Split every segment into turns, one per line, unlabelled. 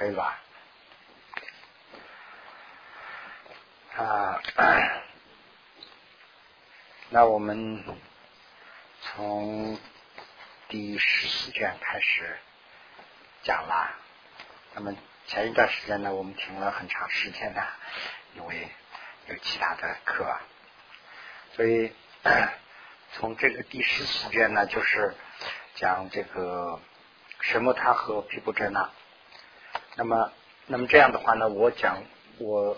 可以吧？啊，那我们从第十四卷开始讲啦。那么前一段时间呢，我们停了很长时间呢，因为有其他的课，所以 从这个第十四卷呢，就是讲这个什么他和皮布真呢。那么，那么这样的话呢，我讲我。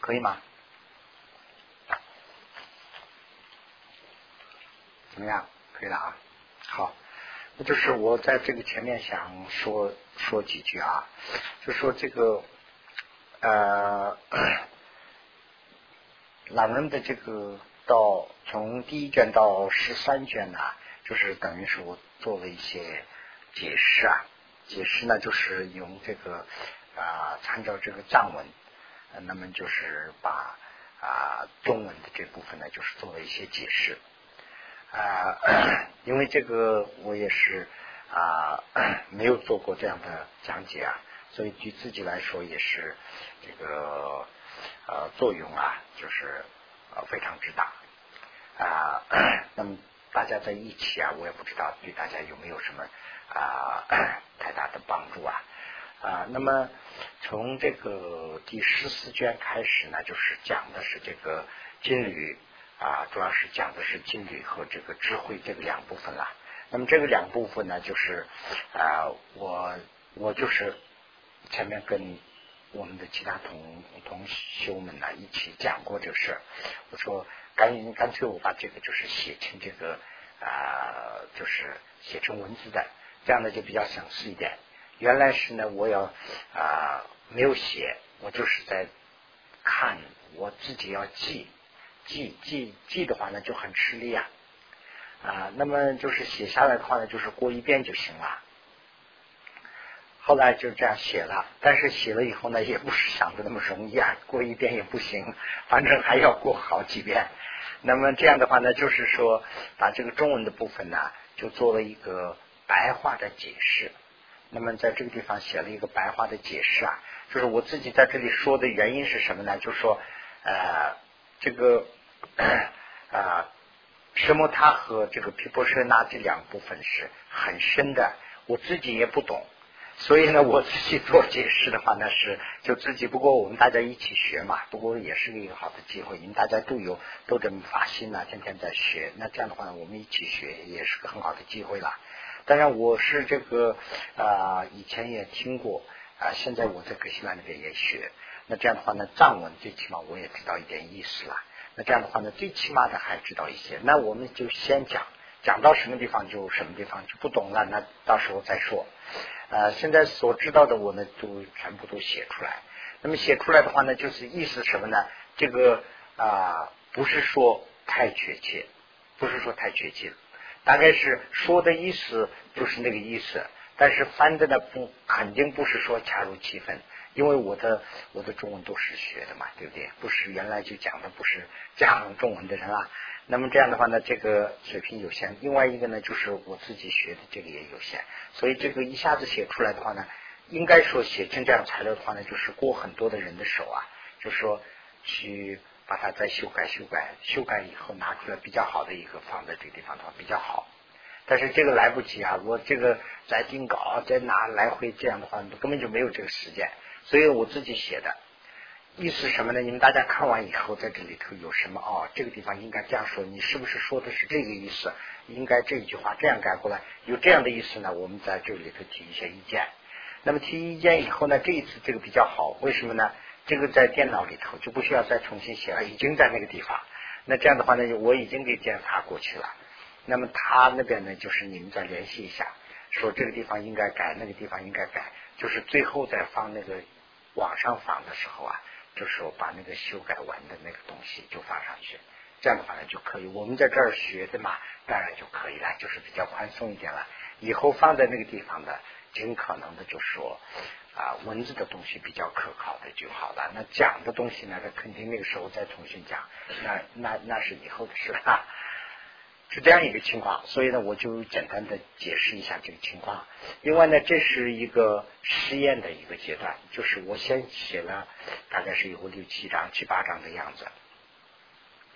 可以吗？怎么样？可以了啊。好，那就是我在这个前面想说说几句啊，就说这个呃，朗人的这个到从第一卷到十三卷呢，就是等于是我做了一些解释啊，解释呢就是用这个啊参照这个藏文。那么就是把啊中文的这部分呢，就是做了一些解释啊，因为这个我也是啊 没有做过这样的讲解啊，所以对自己来说也是这个呃作用啊，就是呃非常之大啊。那么大家在一起啊，我也不知道对大家有没有什么啊啊。啊，那么从这个第十四卷开始呢，就是讲的是这个金缕啊，主要是讲的是金缕和这个智慧这个两部分了。那么这个两部分呢，就是啊，我我就是前面跟我们的其他同同修们呢一起讲过这个事。我说干干脆我把这个就是写成这个啊，就是写成文字的，这样呢就比较详细一点。原来是呢，我要啊没有写，我就是在看，我自己要记记记记的话呢就很吃力啊啊，那么就是写下来的话呢，就是过一遍就行了。后来就这样写了，但是写了以后呢，也不是想的那么容易啊，过一遍也不行，反正还要过好几遍。那么这样的话呢，就是说把这个中文的部分呢，就做了一个白话的解释。那么在这个地方写了一个白话的解释啊，就是我自己在这里说的原因是什么呢？就是说，呃，这个啊，什么他和这个皮婆舍那这两部分是很深的，我自己也不懂，所以呢，我自己做解释的话呢是就自己。不过我们大家一起学嘛，不过也是一个好的机会，因为大家都有都这么发心呐，天天在学，那这样的话，我们一起学也是个很好的机会了。当然，我是这个啊，以前也听过啊，现在我在格西兰那边也学。那这样的话呢，藏文最起码我也知道一点意思了。那这样的话呢，最起码的还知道一些。那我们就先讲，讲到什么地方就什么地方就不懂了，那到时候再说。呃，现在所知道的我呢，都全部都写出来。那么写出来的话呢，就是意思什么呢？这个啊，不是说太确切，不是说太确切。大概是说的意思就是那个意思，但是翻的呢不肯定不是说恰如其分，因为我的我的中文都是学的嘛，对不对？不是原来就讲的不是讲中文的人啊。那么这样的话呢，这个水平有限。另外一个呢，就是我自己学的这个也有限，所以这个一下子写出来的话呢，应该说写成这样材料的话呢，就是过很多的人的手啊，就是说去。把它再修改修改，修改以后拿出来比较好的一个放在这个地方的话比较好。但是这个来不及啊，我这个在定稿，在拿来回这样的话，根本就没有这个时间。所以我自己写的，意思什么呢？你们大家看完以后，在这里头有什么哦？这个地方应该这样说，你是不是说的是这个意思？应该这一句话这样改过来，有这样的意思呢？我们在这里头提一些意见。那么提意见以后呢，这一次这个比较好，为什么呢？这个在电脑里头就不需要再重新写了，已经在那个地方。那这样的话呢，我已经给检查过去了。那么他那边呢，就是你们再联系一下，说这个地方应该改，那个地方应该改，就是最后再放那个网上放的时候啊，就是我把那个修改完的那个东西就放上去。这样的话呢就可以。我们在这儿学的嘛，当然就可以了，就是比较宽松一点了。以后放在那个地方的，尽可能的就说。啊，文字的东西比较可靠的就好了。那讲的东西呢，他肯定那个时候再重新讲，那那那是以后的事了。是这样一个情况，所以呢，我就简单的解释一下这个情况。另外呢，这是一个实验的一个阶段，就是我先写了大概是有六七章、七八章的样子。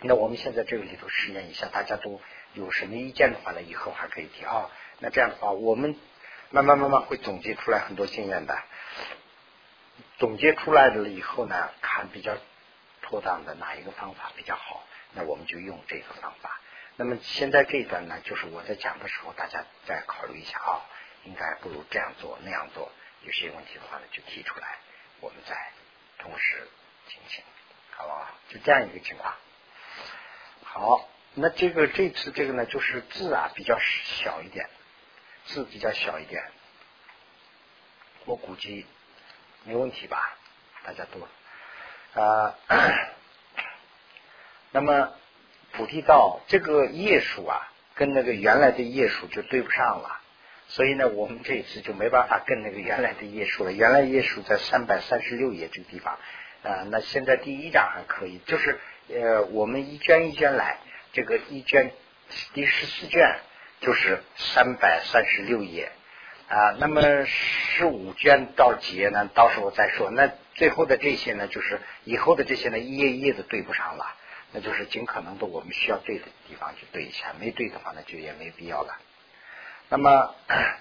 那我们现在这个里头实验一下，大家都有什么意见的话呢？以后还可以提啊。那这样的话，我们慢慢慢慢会总结出来很多经验的。总结出来了以后呢，看比较妥当的哪一个方法比较好，那我们就用这个方法。那么现在这一段呢，就是我在讲的时候，大家再考虑一下啊，应该不如这样做那样做。有些问题的话呢，就提出来，我们再同时进行，好不好？就这样一个情况。好，那这个这次这个呢，就是字啊比较小一点，字比较小一点，我估计没问题吧？大家都啊，那么。菩提道这个页数啊，跟那个原来的页数就对不上了，所以呢，我们这一次就没办法跟那个原来的页数了。原来页数在三百三十六页这个地方啊，那现在第一章还可以，就是呃，我们一卷一卷来，这个一卷第十四卷就是三百三十六页啊，那么十五卷到几页呢？到时候再说。那最后的这些呢，就是以后的这些呢，一页一页的对不上了。那就是尽可能的，我们需要对的地方去对一下，没对的话，那就也没必要了。那么《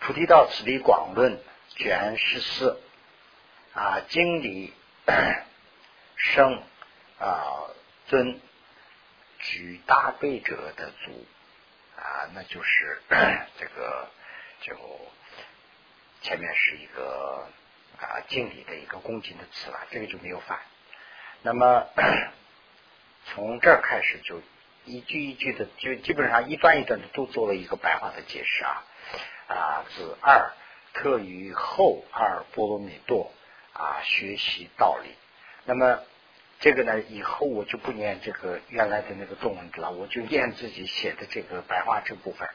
菩提道次第广论》卷十四啊，经理生啊尊举大悲者的祖啊，那就是 这个就前面是一个啊敬礼的一个恭敬的词了，这个就没有反。那么。从这儿开始就一句一句的，就基本上一段一段的都做了一个白话的解释啊啊，子二特于后二波罗蜜多啊学习道理。那么这个呢，以后我就不念这个原来的那个中文字了，我就念自己写的这个白话这部分。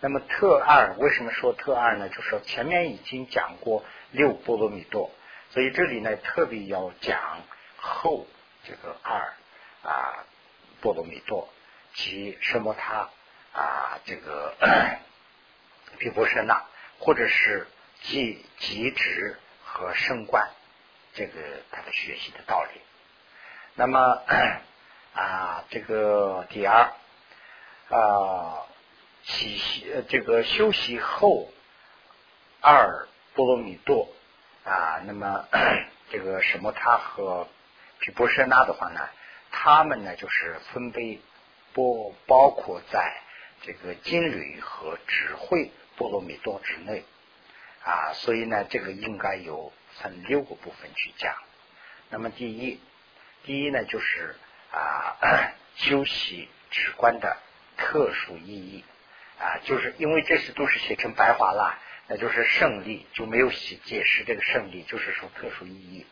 那么特二为什么说特二呢？就说前面已经讲过六波罗蜜多，所以这里呢特别要讲后这个二。啊，波罗蜜多及什么他啊，这个 毗婆舍那，或者是即即职和升官，这个他的学习的道理。那么 啊，这个第二啊，习习这个休息后二波罗蜜多啊，那么 这个什么他和毗婆舍那的话呢？他们呢，就是分别包包括在这个金缕和智慧波罗蜜多之内啊，所以呢，这个应该有分六个部分去讲。那么第一，第一呢，就是啊，修习直观的特殊意义啊，就是因为这些都是写成白话了，那就是胜利就没有写解释这个胜利，就是说特殊意义。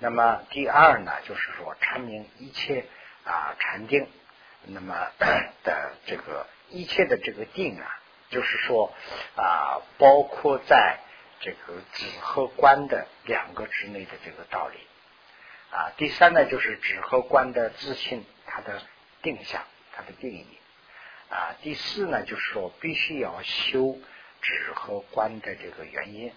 那么第二呢，就是说阐明一切啊禅定，那么 的这个一切的这个定啊，就是说啊，包括在这个止和观的两个之内的这个道理啊。第三呢，就是止和观的自信，它的定向，它的定义啊。第四呢，就是说必须要修止和观的这个原因。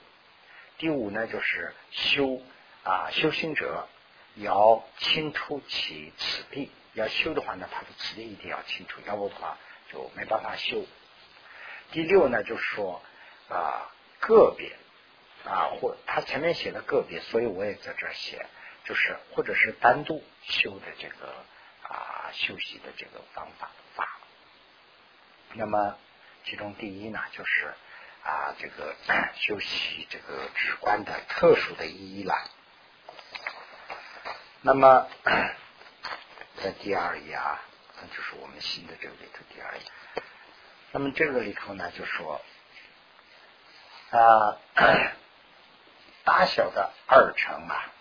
第五呢，就是修。啊，修行者要清楚其此地，要修的话呢，他的此地一定要清楚，要不的话就没办法修。第六呢，就是说啊，个别啊，或他前面写的个别，所以我也在这儿写，就是或者是单独修的这个啊，修习的这个方法法。那么其中第一呢，就是啊，这个修习这个直观的特殊的意义了。那么，在第二页啊，那就是我们新的这个里头第二页。那么这个里头呢，就说啊，大小的二乘啊，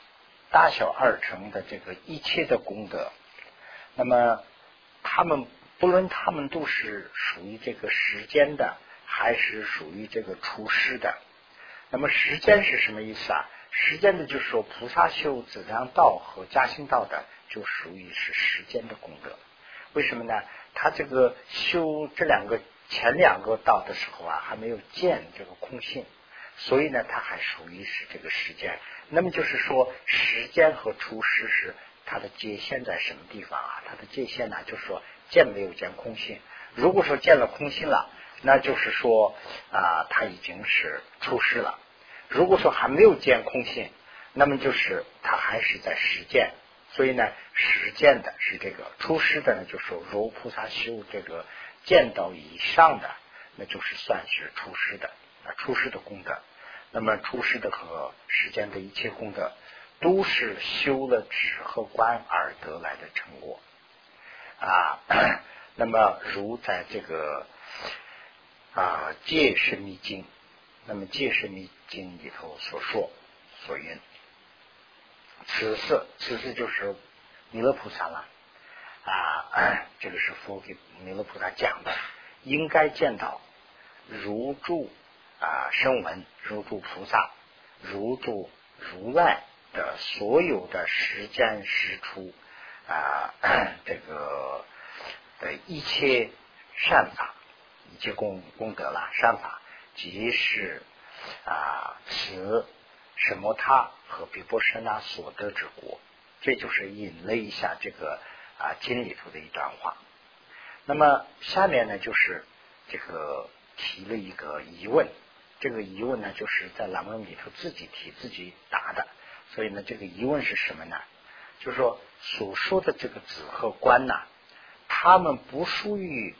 大小二乘的这个一切的功德，那么他们不论他们都是属于这个时间的，还是属于这个出世的。那么时间是什么意思啊？时间的，就是说菩萨修子量道和加行道的，就属于是时间的功德。为什么呢？他这个修这两个前两个道的时候啊，还没有见这个空性，所以呢，它还属于是这个时间。那么就是说，时间和出世是它的界限在什么地方啊？它的界限呢，就是说见没有见空性。如果说见了空性了，那就是说啊，他已经是出世了。如果说还没有见空性，那么就是他还是在实践。所以呢，实践的是这个出世的呢，就是说如菩萨修这个见到以上的，那就是算是出世的啊，出世的功德。那么出世的和世间的一切功德，都是修了止和观而得来的成果啊。那么如在这个啊《戒是密经》，那么《戒是密经》里头所说所言，此次此次就是弥勒菩萨了啊。这个是佛给弥勒菩萨讲的，应该见到如住。啊，声闻如诸菩萨，如诸如来的所有的时间时出啊，这个的一切善法，一切功功德啦，善法即是啊，此什么他和比波舍那所得之果，这就是引了一下这个啊经里头的一段话。那么下面呢，就是这个提了一个疑问。这个疑问呢，就是在栏目里头自己提自己答的，所以呢，这个疑问是什么呢？就是说所说的这个子和官呐，他们不属于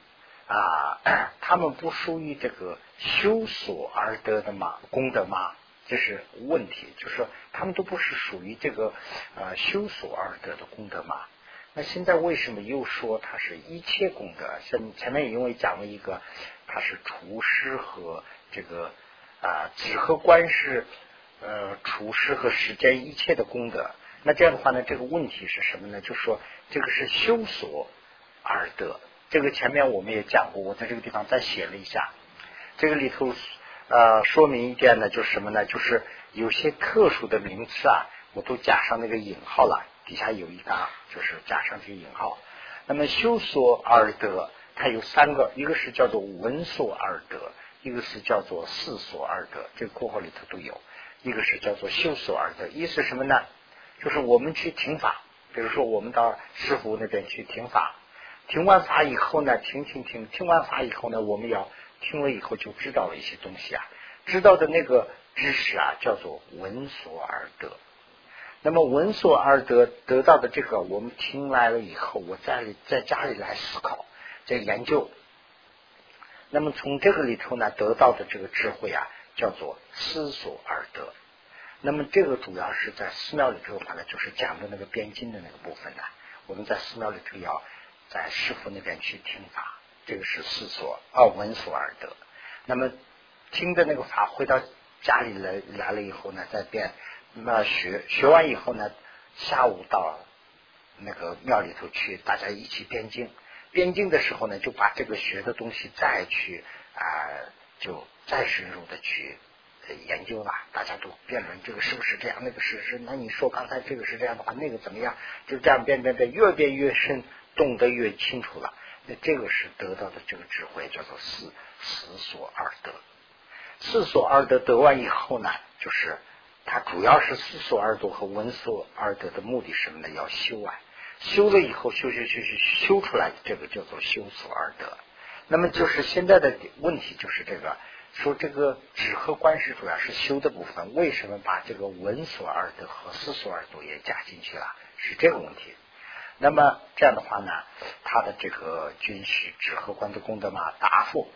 啊，他们不属于这个修所而得的嘛功德吗？这是问题，就是说他们都不是属于这个呃修所而得的功德吗？那现在为什么又说它是一切功德？像前面因为讲了一个，它是厨师和这个。啊，止和观是呃处事和实践一切的功德。那这样的话呢，这个问题是什么呢？就说这个是修所而得。这个前面我们也讲过，我在这个地方再写了一下。这个里头呃说明一点呢，就是什么呢？就是有些特殊的名词啊，我都加上那个引号了。底下有一个，就是加上这个引号。那么修所而得，它有三个，一个是叫做闻所而得。一个是叫做四所而得，这个括号里头都有；一个是叫做修所而得，意思什么呢？就是我们去听法，比如说我们到师傅那边去听法，听完法以后呢，听听听，听完法以后呢，我们要听了以后就知道了一些东西啊，知道的那个知识啊，叫做闻所而得。那么闻所而得得到的这个，我们听来了以后，我在在家里来思考，在研究。那么从这个里头呢，得到的这个智慧啊，叫做思所而得。那么这个主要是在寺庙里头的话呢，就是讲的那个编经的那个部分呢。我们在寺庙里头要在师傅那边去听法，这个是思所啊闻所而得。那么听的那个法回到家里来来了以后呢，再编那学学完以后呢，下午到那个庙里头去，大家一起编经。边境的时候呢，就把这个学的东西再去啊，就再深入的去研究了。大家都辩论这个是不是这样，那个是是。那你说刚才这个是这样的话，那个怎么样？就这样变变变，越变越深，懂得越清楚了。那这个是得到的这个智慧，叫做思思所而得。思所而得得完以后呢，就是它主要是思所而得和闻所而得的目的是什么呢？要修啊。修了以后，修修修修修出来，这个叫做修所而得。那么就是现在的问题就是这个，说这个止和观是主要是修的部分，为什么把这个闻所而得和思所而得也加进去了？是这个问题。那么这样的话呢，他的这个军事止和观的功德嘛，答复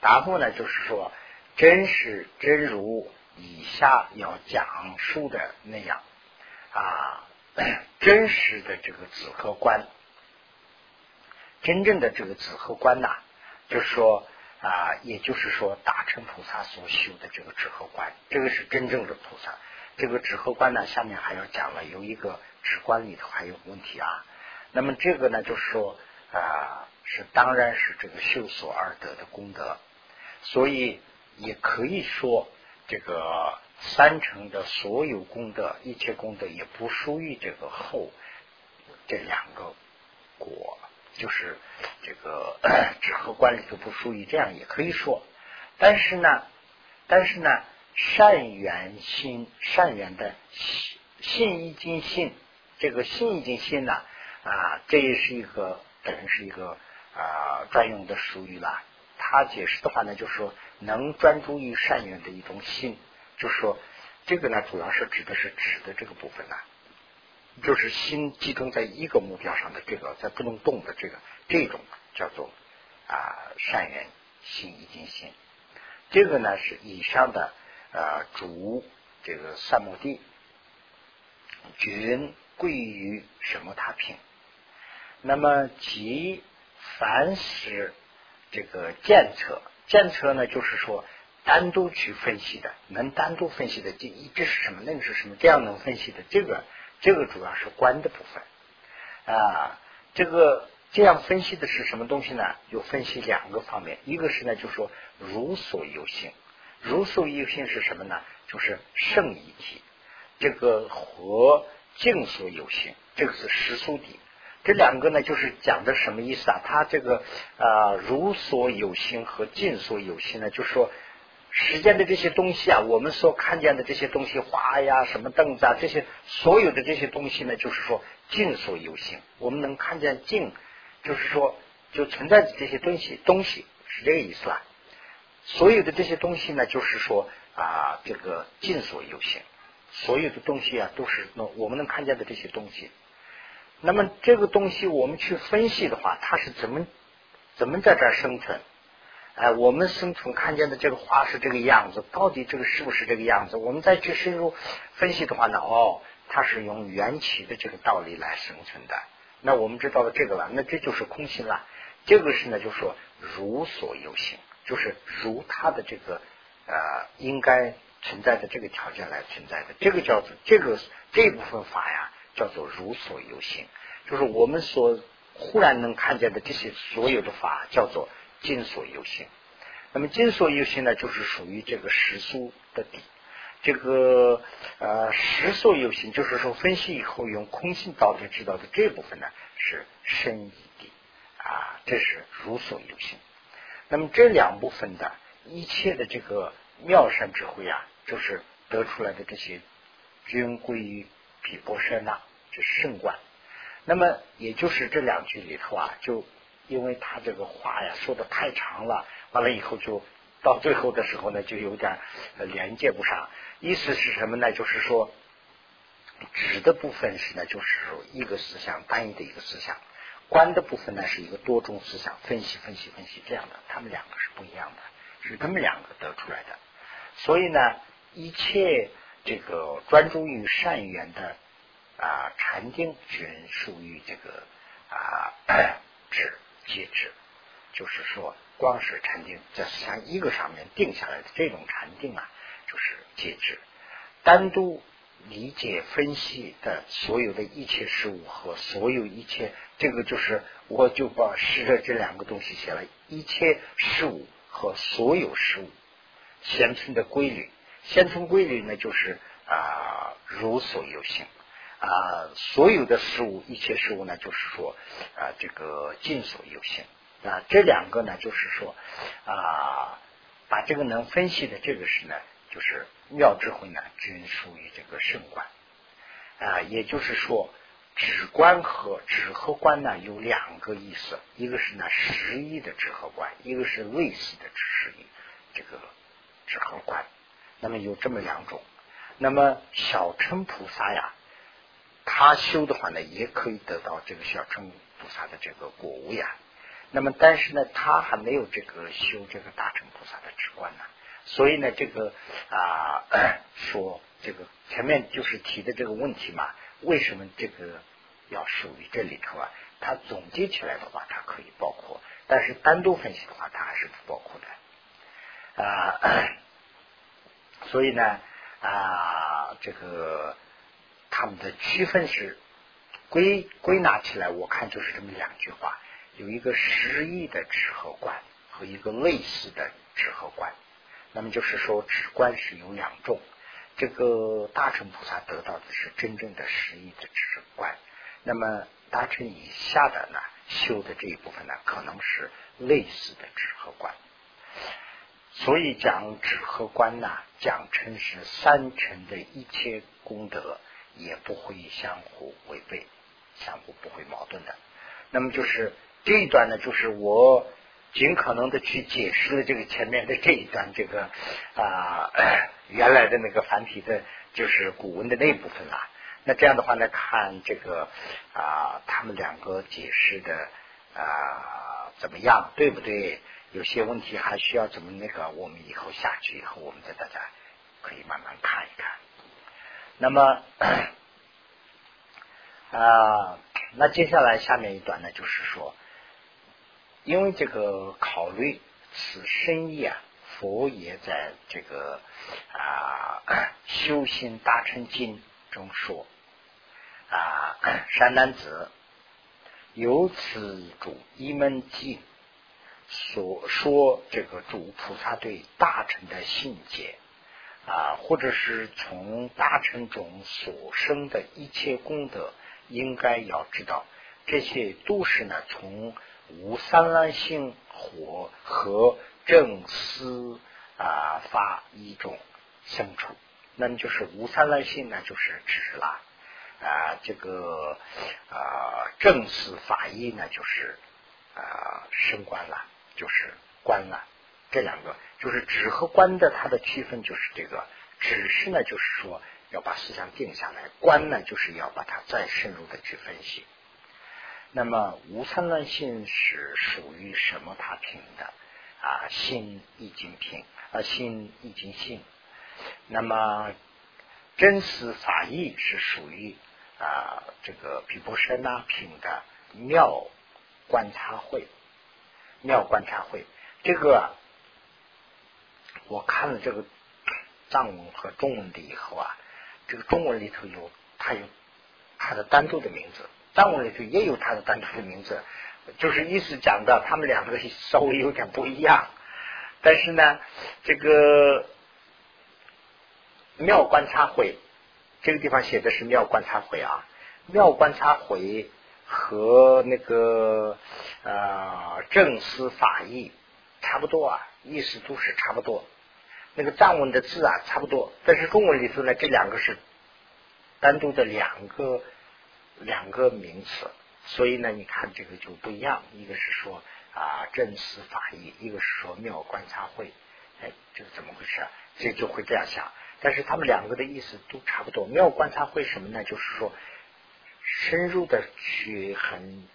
答复呢，就是说真是真如以下要讲述的那样啊。真实的这个子和观，真正的这个子和观呐，就是说啊，也就是说大乘菩萨所修的这个止和观，这个是真正的菩萨。这个止和观呢，下面还要讲了，有一个止观里头还有问题啊。那么这个呢，就是说啊，是当然是这个修所而得的功德，所以也可以说这个。三成的所有功德，一切功德也不属于这个后这两个果，就是这个 指和观里头不属于，这样也可以说。但是呢，但是呢，善缘心，善缘的信信一经信，这个信一经信呢啊，这也是一个等于是一个啊专用的术语了。他解释的话呢，就是说能专注于善缘的一种心，就是说这个呢，主要是指的是指的这个部分呢。就是心集中在一个目标上的这个，在不能动的这个，这种叫做啊善缘心一经心。这个呢是以上的啊主这个三亩地，均贵于什么他平。那么即凡是这个监测，监测呢就是说单独去分析的，能单独分析的这一这是什么，那个是什么，这样能分析的这个。这个主要是观的部分啊，这个这样分析的是什么东西呢？有分析两个方面，一个是呢，就说如所有性，如所有性是什么呢？就是圣一体，这个和净所有性，这个是实素底。这两个呢，就是讲的什么意思啊？它这个啊，如所有性和净所有性呢，就是说。时间的这些东西啊，我们所看见的这些东西，花呀、什么凳子啊，这些所有的这些东西呢，就是说境所有形。我们能看见境，就是说就存在的这些东西，东西是这个意思啊。所有的这些东西呢，就是说啊，这个境所有形，所有的东西啊，都是那我们能看见的这些东西。那么这个东西我们去分析的话，它是怎么怎么在这儿生存？哎，我们生存看见的这个花是这个样子，到底这个是不是这个样子？我们再去深入分析的话呢，哦，它是用缘起的这个道理来生存的。那我们知道了这个了，那这就是空性了。这个是呢，就说如所有性，就是如它的这个呃应该存在的这个条件来存在的。这个叫做这个这部分法呀，叫做如所有性，就是我们所忽然能看见的这些所有的法，叫做。金所有性，那么金所有性呢，就是属于这个实素的底。这个呃实所有性，就是说分析以后用空性道理知道的这部分呢，是深义地啊，这是如所有性。那么这两部分的一切的这个妙善智慧啊，就是得出来的这些均归于毗波舍那，就是圣观。那么也就是这两句里头啊，就。因为他这个话呀说的太长了，完了以后就到最后的时候呢，就有点连接不上。意思是什么呢？就是说，指的部分是呢，就是一个思想单一的一个思想；观的部分呢，是一个多种思想分析、分析、分析这样的。他们两个是不一样的，是他们两个得出来的。所以呢，一切这个专注于善缘的啊禅定，均属于这个啊指。戒指，就是说，光是禅定在三一个上面定下来的这种禅定啊，就是戒指。单独理解分析的所有的一切事物和所有一切，这个就是我就把试着这两个东西写了：一切事物和所有事物现存的规律。现存规律呢，就是啊，如所有性。啊，所有的事物，一切事物呢，就是说啊，这个尽所有限。啊，这两个呢，就是说啊，把这个能分析的这个是呢，就是妙智慧呢，均属于这个圣观。啊，也就是说，止观和止和观呢有两个意思，一个是呢实义的止和观，一个是类似的实义这个止和观，那么有这么两种，那么小乘菩萨呀。他修的话呢，也可以得到这个小乘菩萨的这个果物呀。那么，但是呢，他还没有这个修这个大乘菩萨的直观呢。所以呢，这个啊，说这个前面就是提的这个问题嘛，为什么这个要属于这里头啊？它总结起来的话，它可以包括；但是单独分析的话，它还是不包括的啊。所以呢，啊，这个。他们的区分是归归纳起来，我看就是这么两句话：有一个实义的止和观和一个类似的止和观。那么就是说，止观是有两种。这个大乘菩萨得到的是真正的实义的止观。那么大乘以下的呢修的这一部分呢，可能是类似的止和观。所以讲止和观呢，讲成是三乘的一切功德，也不会相互违背，相互不会矛盾的。那么就是这一段呢，就是我尽可能的去解释了这个前面的这一段这个啊 原来的那个繁体的，就是古文的那部分啊。那这样的话呢，看这个啊，他们两个解释的啊怎么样，对不对？有些问题还需要怎么那个？我们以后下去以后，我们再大家可以慢慢看一看。那么 啊，那接下来下面一段呢，就是说，因为这个考虑此深意啊，佛也在这个啊《修心大乘经》中说。啊，山男子由此主一门经所说，这个主菩萨对大乘的信解啊，或者是从大乘中所生的一切功德，应该要知道，这些都是呢从无三滥性火和正思啊法一种生出，那么就是无三滥性呢，就是指了。啊，这个啊，正思法医呢，就是啊，升官了，就是官了。这两个就是止和观的，它的区分就是这个。只是呢，就是说要把思想定下来；观呢，就是要把它再深入的去分析。那么无三乱性是属于什么？他品的啊，心易经品啊，心易经性。那么真思法义是属于。啊，这个比波山呐品的妙观察会，妙观察会，这个我看了这个藏文和中文的以后啊，这个中文里头有它有它的单独的名字，藏文里头也有它的单独的名字，就是意思讲的，他们两个稍微有点不一样，但是呢，这个妙观察会。这个地方写的是妙观察会啊，妙观察会和那个呃正思法义差不多啊，意思都是差不多。那个藏文的字啊差不多，但是中文里头呢，这两个是单独的两个两个名词，所以呢，你看这个就不一样。一个是说啊正思法义，一个是说妙观察会，哎，这个怎么回事啊？这就会这样想。但是他们两个的意思都差不多。妙观察会什么呢？就是说，深入的去很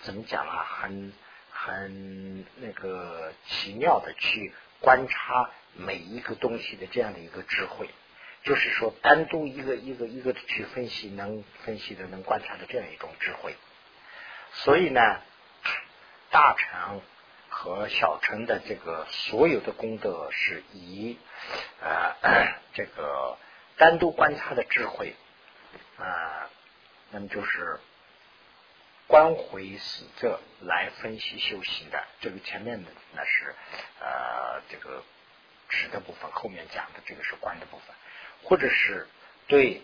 怎么讲啊？很很那个奇妙的去观察每一个东西的这样的一个智慧，就是说单独一个一个一个的去分析，能分析的能观察的这样一种智慧。所以呢，大成。和小乘的这个所有的功德是以呃 这个单独观察的智慧啊，那么就是观回死者来分析修行的。这个前面的那是呃这个指的部分，后面讲的这个是观的部分，或者是对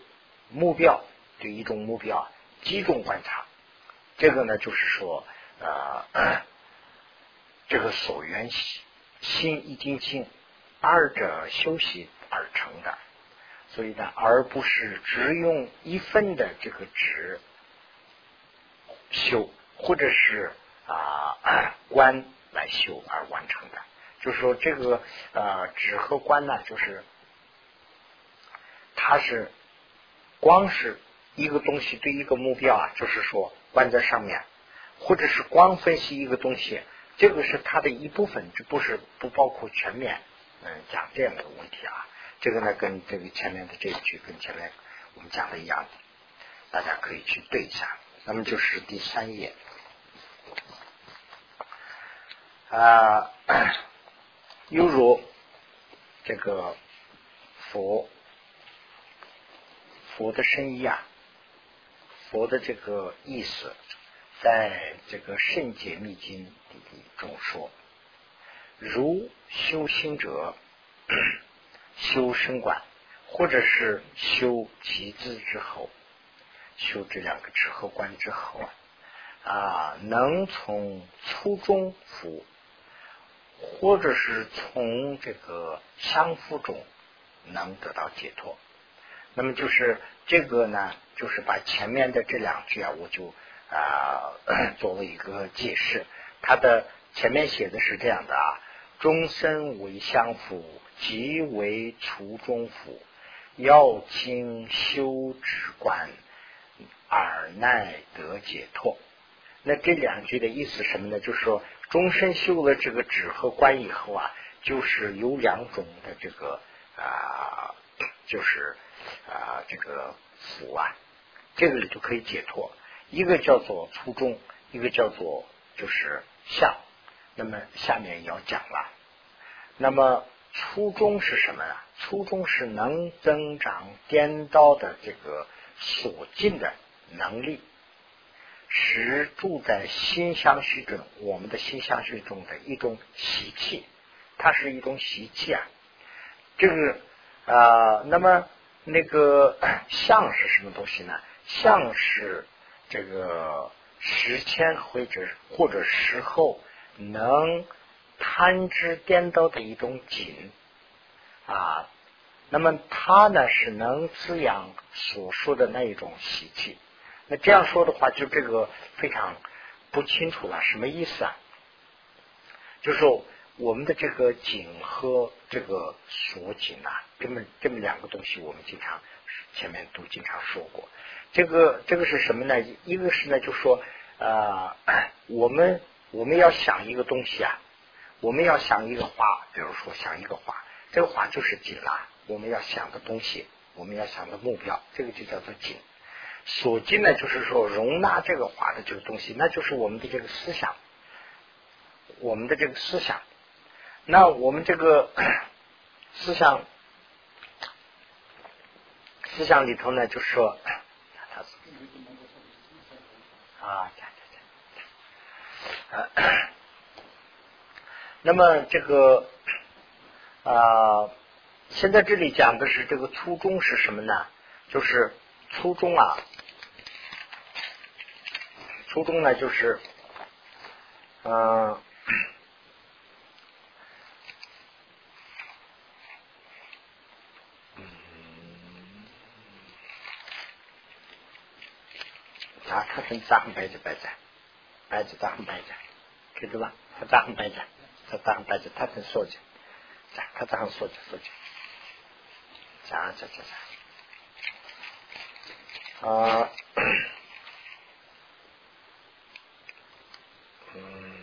目标对一种目标集中观察，这个呢就是说呃。这个所缘心心一定性，二者修习而成的，所以呢，而不是只用一分的这个值修，或者是啊 观来修而完成的。就是说，这个呃指和观呢，就是它是光是一个东西对一个目标啊，就是说观在上面，或者是光分析一个东西。这个是它的一部分，这不是不包括全面。嗯，讲这样的问题啊，这个呢跟这个前面的这一句跟前面我们讲的一样，大家可以去对一下。那么就是第三页啊，犹如这个佛佛的身意啊，佛的这个意思。在这个《圣解密经》里中说，如修行者 修身观，或者是修集资之后，修这两个止和观之后啊，啊，能从粗中服，或者是从这个相符中能得到解脱。那么就是这个呢，就是把前面的这两句啊，我就啊 做了一个解释。它的前面写的是这样的啊：终身为相符，即为除中符，要经修止观。尔奈得解脱。那这两句的意思什么呢？就是说，终身修了这个止和观以后啊，就是有两种的这个啊，就是啊这个福啊，这个里就可以解脱。一个叫做初中，一个叫做就是相。那么下面要讲了。那么初中是什么呢？初中是能增长颠倒的这个所尽的。能力是住在心相续中，我们的心相续中的一种习气，它是一种习气啊。这个啊，那么那个相是什么东西呢？相是这个时迁或者或者时候能贪知颠倒的一种景啊。那么它呢是能滋养所说的那一种习气。那这样说的话，就这个非常不清楚了，什么意思啊？就是说，我们的这个景和这个所景啊，这么这么两个东西，我们经常前面都经常说过。这个这个是什么呢？一个是呢，就说呃，我们我们要想一个东西啊，我们要想一个画，比如说想一个画，这个画就是景啦。我们要想的东西，我们要想的目标，这个就叫做景。所经呢，就是说容纳这个话的这个东西，那就是我们的这个思想，我们的这个思想。那我们这个 思想，思想里头呢，就是说，啊，那么这个啊，现在这里讲的是这个初衷是什么呢？就是初衷啊。初衷呢，就是，嗯，啊，他是咋很白着白着，白着咋很白着，看到吧？他咋很白着，他咋很白着，他很说着，咋他咋很说着说着，咋咋咋咋，啊。嗯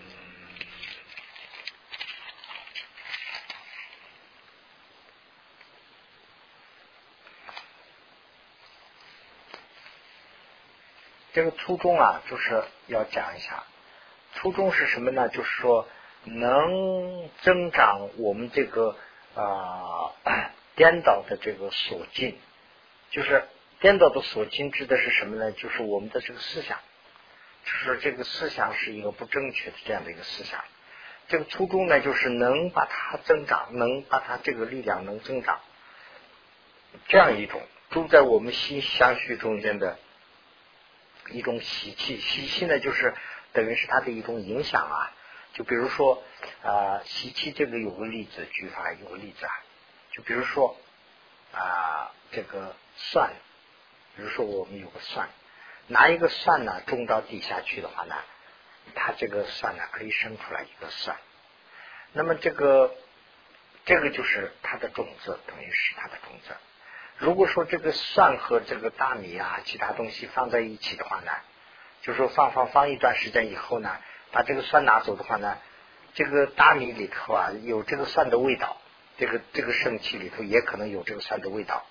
这个初衷啊，就是要讲一下，初衷是什么呢？就是说能增长我们这个啊 颠倒的这个所境，就是颠倒的所境指的是什么呢？就是我们的这个思想，就是这个思想是一个不正确的这样的一个思想。这个初衷呢，就是能把它增长，能把它这个力量能增长，这样一种住在我们心相续中间的。一种习气，习气呢，就是等于是它的一种影响啊。就比如说啊，习气这个有个例子，举法有个例子啊。就比如说啊，这个蒜，比如说我们有个蒜，拿一个蒜呢种到地下去的话呢，它这个蒜呢可以生出来一个蒜。那么这个这个就是它的种子，等于是它的种子。如果说这个蒜和这个大米啊，其他东西放在一起的话呢，就是说放放放一段时间以后呢，把这个蒜拿走的话呢，这个大米里头啊有这个蒜的味道，这个这个生气里头也可能有这个蒜的味道。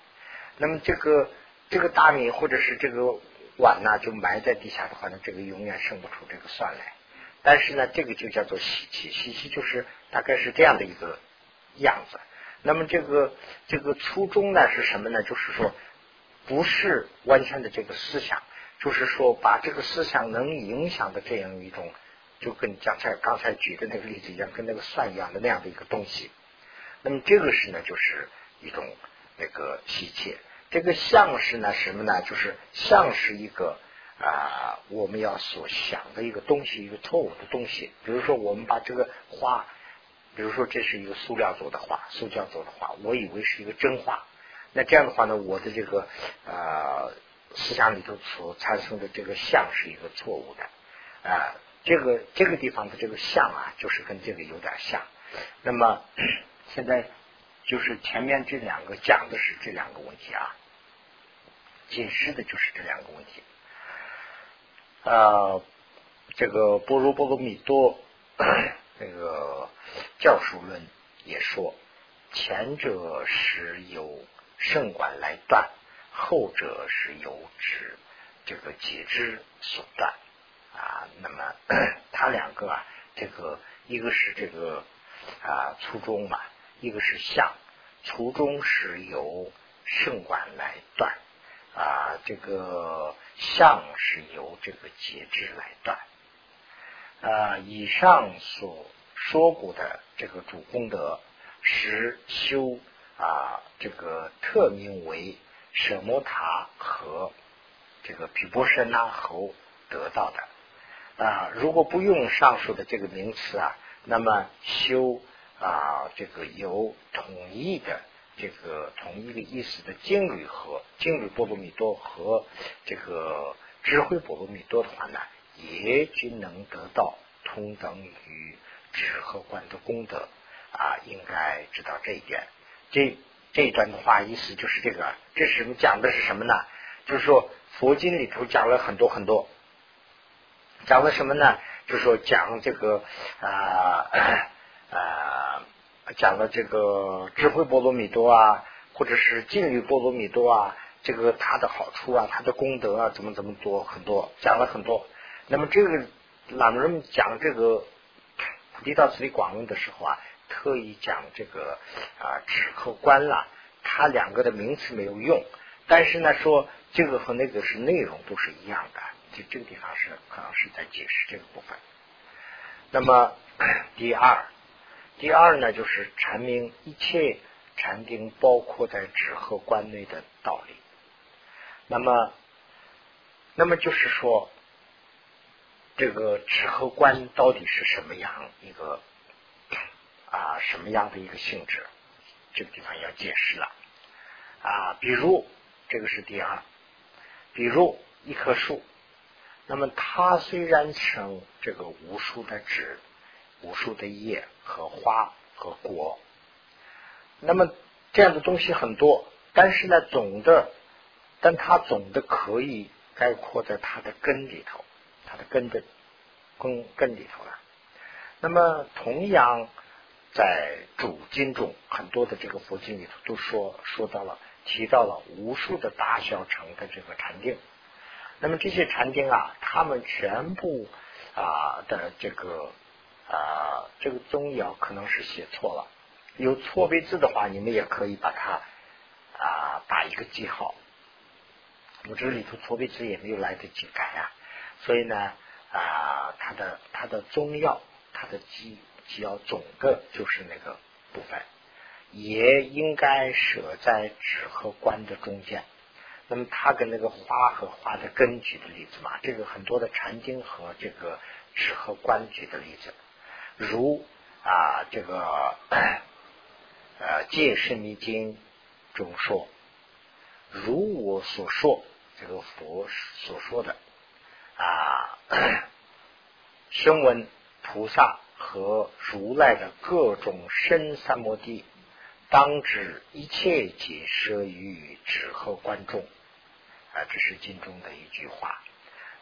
那么这个这个大米或者是这个碗呢，就埋在地下的话呢，这个永远生不出这个蒜来。但是呢，这个就叫做习气，习气就是大概是这样的一个样子。那么这个这个初衷呢是什么呢？就是说，不是完全的这个思想，就是说把这个思想能影响的这样一种，就跟刚才刚才举的那个例子一样，跟那个蒜一样的那样的一个东西。那么这个是呢，就是一种那个习气。这个相是呢什么呢？就是相是一个啊，我们要所想的一个东西，一个错误的东西。比如说，我们把这个花，比如说这是一个塑料做的花，塑胶做的花，我以为是一个真花。那这样的话呢，我的这个呃思想里头所产生的这个相是一个错误的啊。这个这个地方的这个相啊，就是跟这个有点像。那么现在就是前面这两个讲的是这两个问题啊，解释的就是这两个问题。呃，这个波罗波罗蜜多那个教授论也说，前者是由圣管来断，后者是由指这个解之所断啊。那么 他两个啊，这个一个是这个啊初中嘛，一个是相，初中是由圣管来断。啊，这个相是由这个节制来断。啊，以上所说过的这个主功德，实修啊，这个特名为舍摩塔和这个毗波舍那侯得到的。啊，如果不用上述的这个名词啊，那么修啊，这个有统一的。这个同一个意思的经律和经律波罗蜜多和这个智慧波罗蜜多的话呢，也均能得到同等于智和观的功德啊，应该知道这一点。这这一段的话意思就是这个，这是讲的是什么呢？就是说佛经里头讲了很多很多，讲了什么呢？就是说讲这个啊啊。讲了这个智慧波罗蜜多啊，或者是净律波罗蜜多啊，这个它的好处啊，它的功德啊，怎么怎么多很多，讲了很多。那么这个朗人讲这个菩提道次第广论的时候啊，特意讲这个啊止和观了，它两个的名词没有用，但是呢说这个和那个是内容都是一样的，就这个地方是可能是在解释这个部分。那么第二。第二呢，就是阐明一切禅定包括在止和观内的道理。那么，那么就是说，这个止和观到底是什么样一个啊什么样的一个性质？这个地方要解释了啊。比如这个是第二，比如一棵树，那么它虽然生这个无数的枝。无数的叶和花和果，那么这样的东西很多，但是呢，总的，但它总的可以概括在它的根里头，它的根的根根里头了。那么同样在主经中，很多的这个佛经里头都说说到了，提到了无数的大小乘的这个禅定。那么这些禅定啊，他们全部啊的这个。啊，这个宗谣可能是写错了，有错别字的话，你们也可以把它啊打一个记号。我这里头错别字也没有来得及改啊，所以呢啊，它的它的宗要，它的基基要总的就是那个部分，也应该舍在指和关的中间。那么它跟那个花和花的根举的例子嘛，这个很多的禅经和这个指和观举的例子。如啊，这个呃《戒圣密经》中说，如我所说，这个佛所说的啊，声闻菩萨和如来的各种身三摩地，当知一切皆摄于止和观众啊，这是经中的一句话。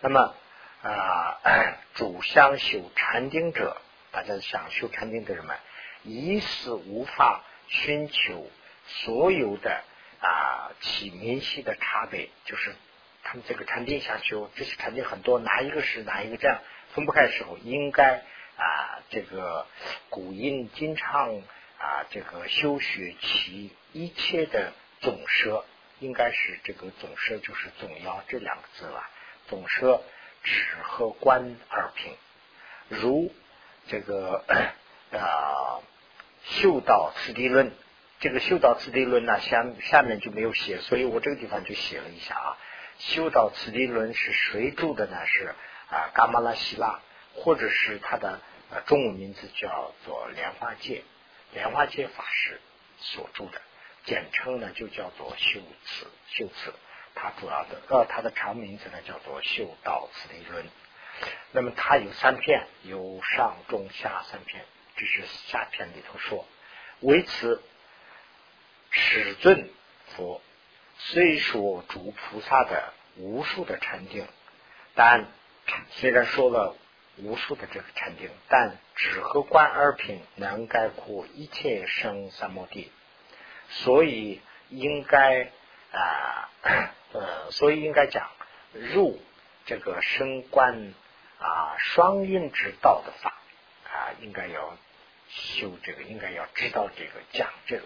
那么啊，主相修禅定者。大家想修禅定的人们，一是无法寻求所有的啊起明细的差别，就是他们这个禅定想修，这些禅定很多，哪一个是哪一个这样分不开的时候，应该啊这个古印经常啊这个修学其一切的总摄，应该是这个总摄就是总要这两个字了，总摄止和观二品，如。这个 啊，修道次第论这个修道次第论呢，下下面就没有写，所以我这个地方就写了一下啊。修道次第论是谁著的呢？是啊，伽玛拉希拉，或者是他的呃中文名字叫做莲花戒，莲花戒法师所著的，简称呢就叫做修辞修辞。它主要的呃，它的长名字呢叫做修道次第论。那么它有三篇，有上中下三篇，这是下篇里头说，为此始尊佛虽说诸菩萨的无数的禅定，但虽然说了无数的这个禅定，但只和观二品能概括一切生三摩地，所以应该啊 呃，所以应该讲入这个升观。啊，双运之道的法啊，应该要修这个，应该要知道这个讲这个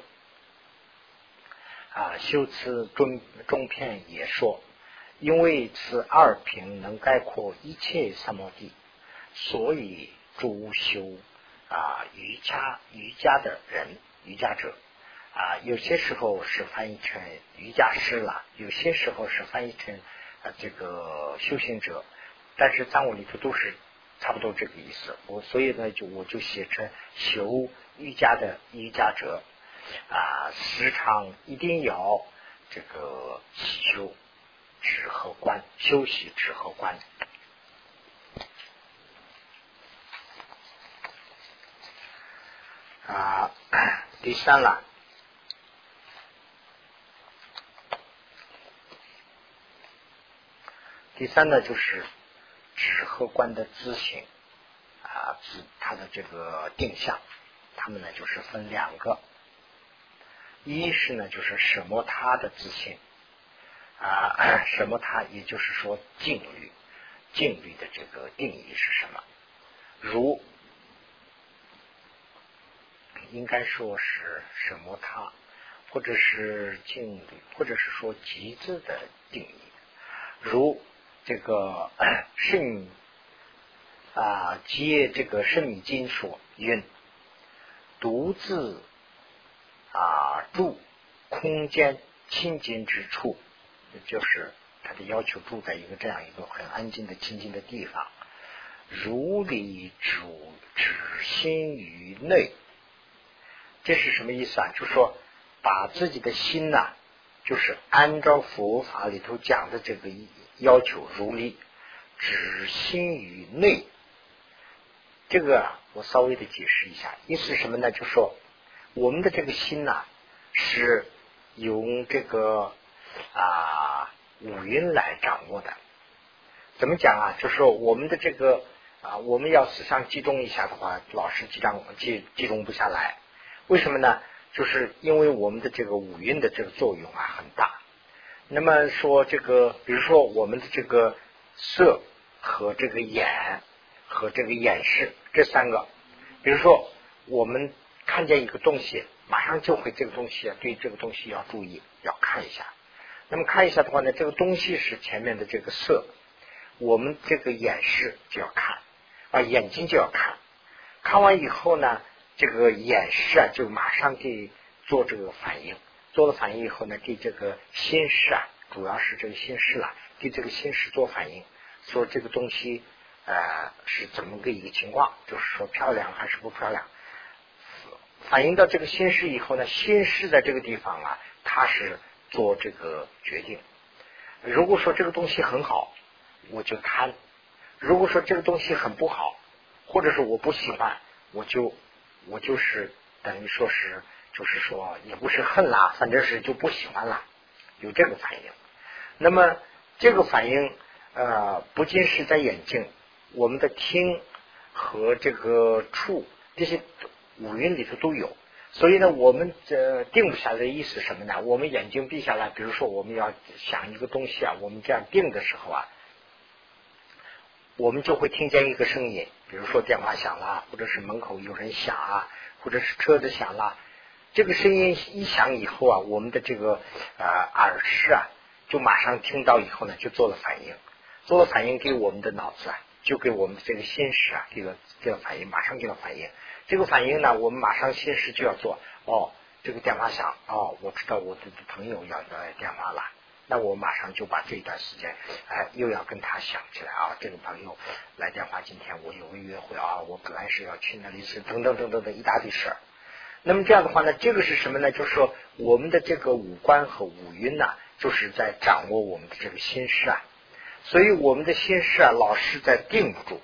啊。修辞中中篇也说，因为此二品能概括一切三摩地，所以诸修啊瑜伽瑜伽的人瑜伽者啊，有些时候是翻译成瑜伽师了，有些时候是翻译成啊这个修行者。但是藏文里头都是差不多这个意思，我所以呢就我就写成修瑜伽的瑜伽者啊，时常一定要这个修止和观，休息止和观啊。第三了，第三呢就是。指和观的自性啊，自它的这个定向，他们呢就是分两个，一是呢就是什么他的自性啊，什么他，也就是说静虑，静虑的这个定义是什么？如应该说是什么他，或者是静虑，或者是说极致的定义，如。这个 圣啊，接这个圣米经说云，独自啊住空间清净之处，就是他的要求住在一个这样一个很安静的清净的地方，如理主止心于内，这是什么意思啊？就是说把自己的心呐，就是按照佛法里头讲的这个。要求如理，止心于内。这个我稍微的解释一下，意思是什么呢？就说我们的这个心呐，是由这个啊五蕴来掌握的。怎么讲啊？就说我们的这个啊，我们要思想集中一下的话，老是集中集集中不下来。为什么呢？就是因为我们的这个五蕴的这个作用啊很大。那么说这个，比如说我们的这个色和这个眼和这个眼视这三个，比如说我们看见一个东西，马上就会这个东西啊，对这个东西要注意，要看一下。那么看一下的话呢，这个东西是前面的这个色，我们这个眼视就要看啊，眼睛就要看。看完以后呢，这个演示啊，就马上给做这个反应。做了反应以后呢，给这个心事啊，主要是这个心事了，给这个心事做反应，说这个东西呃是怎么个一个情况，就是说漂亮还是不漂亮。反映到这个心事以后呢，心事的这个地方啊，他是做这个决定。如果说这个东西很好，我就贪；如果说这个东西很不好，或者是我不喜欢，我就我就是等于说是。就是说，也不是恨啦，反正是就不喜欢啦，有这个反应。那么这个反应，呃，不仅是在眼睛，我们的听和这个触这些五蕴里头都有。所以呢，我们这定不下来的意思什么呢？我们眼睛闭下来，比如说我们要想一个东西啊，我们这样定的时候啊，我们就会听见一个声音，比如说电话响了，或者是门口有人响啊，或者是车子响了。这个声音一响以后啊，我们的这个呃耳识啊，就马上听到以后呢，就做了反应，做了反应给我们的脑子啊，就给我们的这个心识啊，给了给了反应，马上给了反应。这个反应呢，我们马上心识就要做哦，这个电话响，哦，我知道我的朋友要要来电话了，那我马上就把这段时间，哎，又要跟他想起来啊，这个朋友来电话，今天我有个约会啊，我本来是要去那里是等等等等的一大堆事儿。那么这样的话呢，这个是什么呢？就是说我们的这个五官和五蕴呐，就是在掌握我们的这个心事啊，所以我们的心事啊，老是在定不住。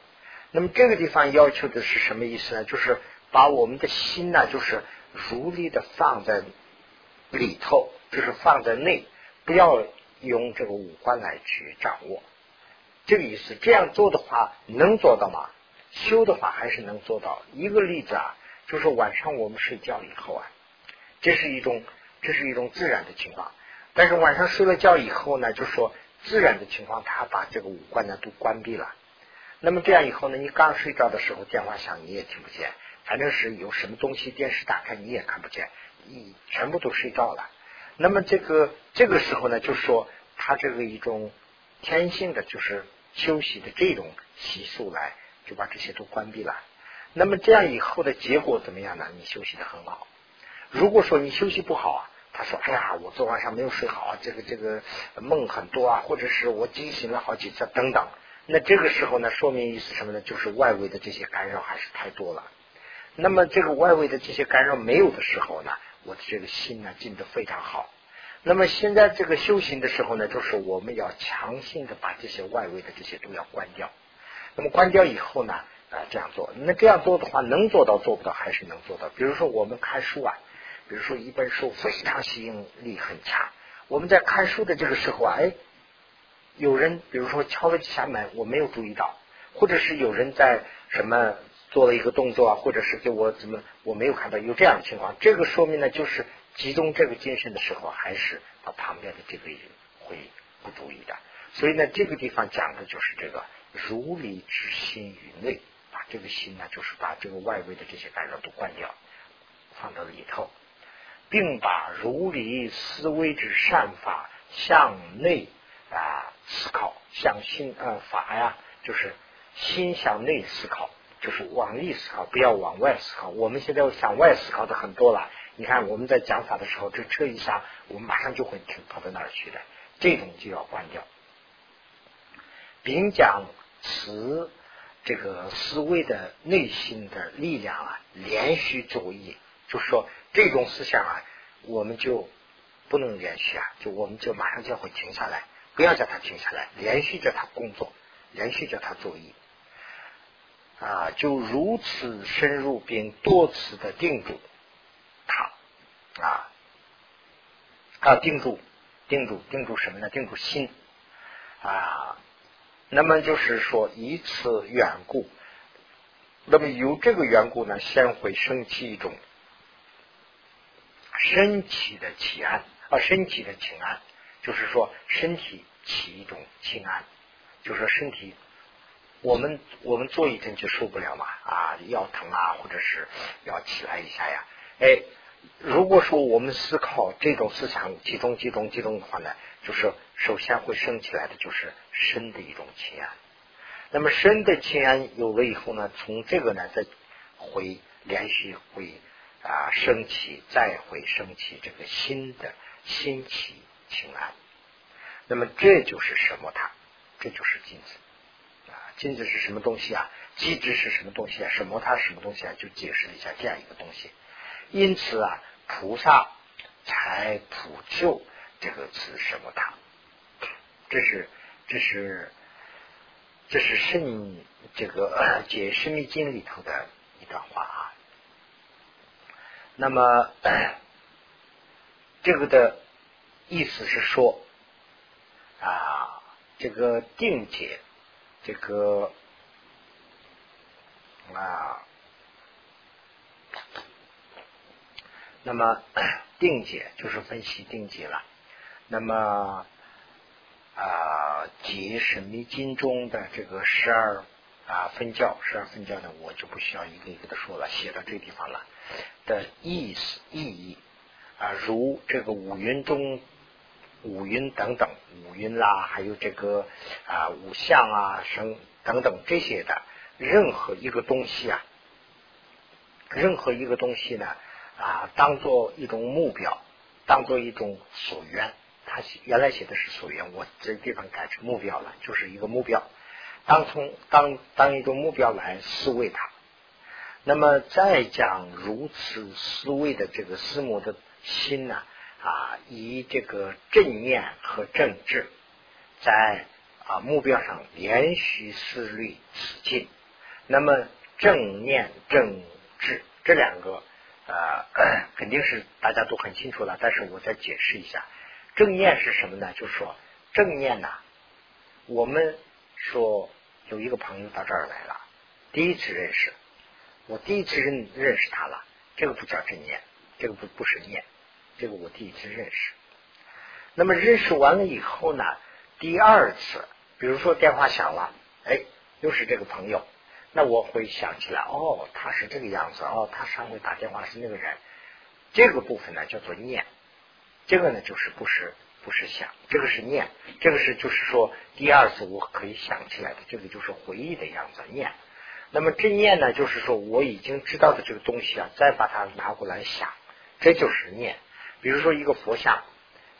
那么这个地方要求的是什么意思呢？就是把我们的心呢，就是如力的放在里头，就是放在内，不要用这个五官来去掌握。这个意思，这样做的话能做到吗？修的话还是能做到。一个例子啊，就是晚上我们睡觉以后啊，这是一种这是一种自然的情况。但是晚上睡了觉以后呢，就说自然的情况，他把这个五官呢都关闭了。那么这样以后呢，你刚睡着的时候电话响你也听不见，反正是有什么东西电视打开你也看不见，你全部都睡着了。那么这个这个时候呢，就说他这个一种天性的就是休息的这种习俗来，就把这些都关闭了。那么这样以后的结果怎么样呢？你休息的很好。如果说你休息不好啊，他说哎呀，我昨晚上没有睡好啊，这个这个梦很多啊，或者是我惊醒了好几次等等。那这个时候呢，说明意思什么呢？就是外围的这些干扰还是太多了。那么这个外围的这些干扰没有的时候呢，我的这个心呢静得非常好。那么现在这个修行的时候呢，就是我们要强行的把这些外围的这些都要关掉。那么关掉以后呢，啊这样做，那这样做的话，能做到做不到还是能做到。比如说我们看书啊，比如说一本书非常吸引力很强，我们在看书的这个时候，哎。有人比如说敲了几下门，我没有注意到，或者是有人在什么做了一个动作啊，或者是给我怎么我没有看到有这样的情况，这个说明呢，就是集中这个精神的时候，还是把旁边的这个人会不注意的。所以呢，这个地方讲的就是这个如理之心于内，把这个心呢，就是把这个外围的这些干扰都关掉，放到里头，并把如理思维之善法向内啊。思考向心呃法呀，就是心向内思考，就是往内思考，不要往外思考。我们现在向外思考的很多了。你看我们在讲法的时候，这车一下，我们马上就会停跑到那儿去的，这种就要关掉，并讲词这个思维的内心的力量啊，连续作业，就是说这种思想啊，我们就不能连续啊，就我们就马上就会停下来。不要叫他停下来，连续叫他工作，连续叫他作业啊，就如此深入并多次的定住他啊啊，定住定住定住什么呢？定住心啊。那么就是说，以此缘故，那么由这个缘故呢，先会升起一种身体的起安啊，身体的情安，就是说身体。起一种心安，就是说身体，我们我们坐一阵就受不了嘛啊，腰疼啊，或者是要起来一下呀。哎，如果说我们思考这种思想集中集中集中的话呢，就是首先会升起来的就是身的一种情安。那么身的情安有了以后呢，从这个呢再会连续会啊升起，再会升起这个新的新起情安。那么这就是什么？它，这就是镜子！金子是什么东西啊？机制是什么东西啊？什么它什么东西啊？就解释了一下这样一个东西。因此啊，菩萨才普救这个词什么它？这是这是这是圣这个解释密经里头的一段话啊。那么 这个的意思是说。啊，这个定解，这个啊，那么 定解就是分析定解了。那么啊，解神秘经中的这个十二啊分教，十二分教呢，我就不需要一个一个的说了，写到这地方了的意思意义啊，如这个五云中。五蕴等等，五蕴啦，还有这个啊五相啊，生等等这些的，任何一个东西啊，任何一个东西呢啊当做一种目标，当做一种所愿。他原来写的是所愿，我这地方改成目标了，就是一个目标。当从当当一种目标来思维它。那么再讲如此思维的这个思母的心呢，啊以这个正念和正智在啊目标上连续思虑此进。那么正念正智这两个呃肯定是大家都很清楚了，但是我再解释一下。正念是什么呢？就是说正念呢，我们说有一个朋友到这儿来了，第一次认识，我第一次认认识他了，这个不叫正念，这个不不是念，这个我第一次认识。那么认识完了以后呢，第二次，比如说电话响了，哎，又是这个朋友，那我会想起来，哦，他是这个样子，哦，他上回打电话是那个人，这个部分呢叫做念。这个呢，就是不是不是想，这个是念，这个是就是说第二次我可以想起来的，这个就是回忆的样子念。那么这念呢，就是说我已经知道的这个东西啊，再把它拿过来想，这就是念。比如说一个佛像，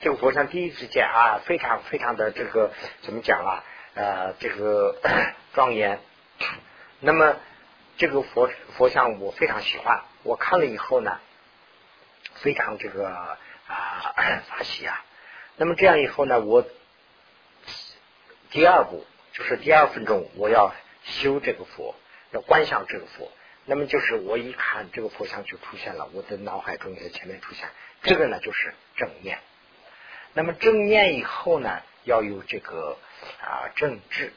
这个佛像第一次见啊，非常非常的这个怎么讲啊？呃，这个 庄严。那么这个佛佛像我非常喜欢，我看了以后呢，非常这个。啊，发喜啊！那么这样以后呢，我第二步就是第二分钟，我要修这个佛，要观想这个佛。那么就是我一看这个佛像就出现了，我的脑海中在前面出现，这个呢就是正念。那么正念以后呢，要有这个啊正智。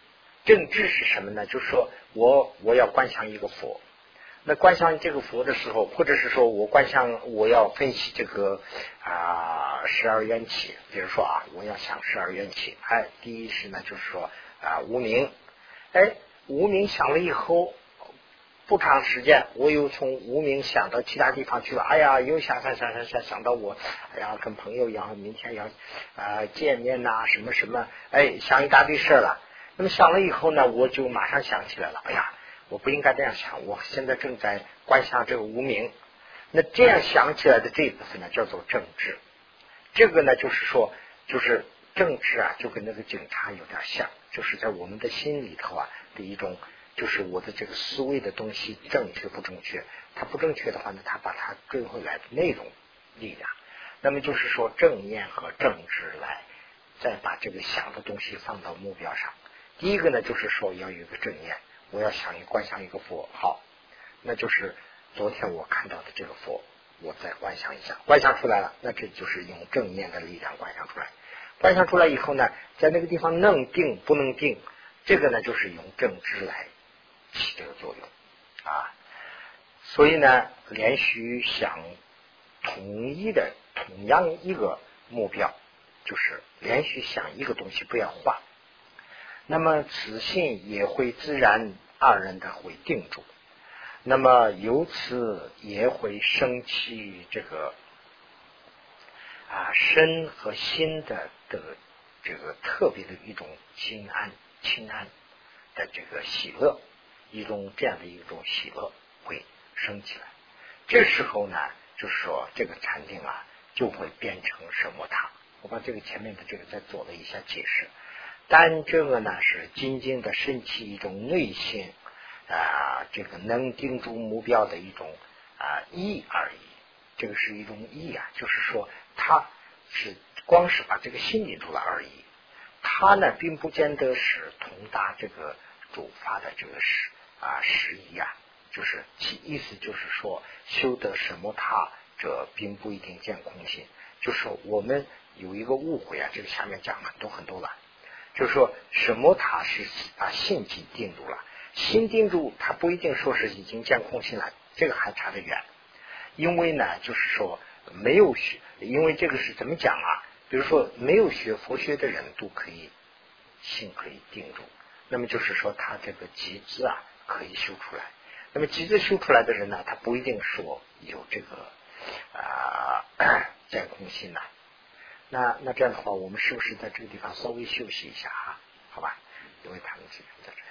正智是什么呢？就是说我我要观想一个佛。那观想这个佛的时候，或者是说我观想我要分析这个啊十二缘起，比如说啊，我要想十二缘起，哎，第一是呢，就是说啊无名，哎，无名想了以后，不长时间，我又从无名想到其他地方去了，哎呀，又想想想想想想到我，哎呀，跟朋友要明天要啊见面呐，什么什么，哎，想一大堆事了。那么想了以后呢，我就马上想起来了，哎呀。我不应该这样想，我现在正在观想这个无名。那这样想起来的这一部分呢，叫做正治。这个呢，就是说，就是正治啊，就跟那个警察有点像，就是在我们的心里头啊的一种，就是我的这个思维的东西正确不正确？它不正确的话呢，它把它追回来的那种力量。那么就是说，正念和正治来，再把这个想的东西放到目标上。第一个呢，就是说要有一个正念。我要想一观想一个佛，好，那就是昨天我看到的这个佛，我再观想一下，观想出来了，那这就是用正念的力量观想出来。观想出来以后呢，在那个地方能定不能定，这个呢就是用正知来起这个作用啊。所以呢，连续想统一的同样一个目标，就是连续想一个东西，不要换。那么此性也会自然。二人的会定住，那么由此也会升起这个啊身和心的的这个特别的一种心安、清安的这个喜乐，一种这样的一种喜乐会升起来。这时候呢，就是说这个禅定啊，就会变成什么塔？我把这个前面的这个再做了一下解释。但这个呢，是仅仅的升起一种内心啊，这个能定住目标的一种啊意而已。这个是一种意啊，就是说，它是光是把这个心定住了而已。它呢，并不见得是同达这个主法的这个实啊十一啊，就是其意思就是说，修得什么他者，并不一定见空性。就是我们有一个误会啊，这个下面讲很多很多了。就是说什么他是把心境定住了，心定住，他不一定说是已经见空性了，这个还差得远。因为呢，就是说没有学，因为这个是怎么讲啊？比如说没有学佛学的人都可以心可以定住，那么就是说他这个极致啊可以修出来。那么急着修出来的人呢，他不一定说有这个啊 见空性呐。那那这样的话，我们是不是在这个地方稍微休息一下啊？好吧，因为他们是在这。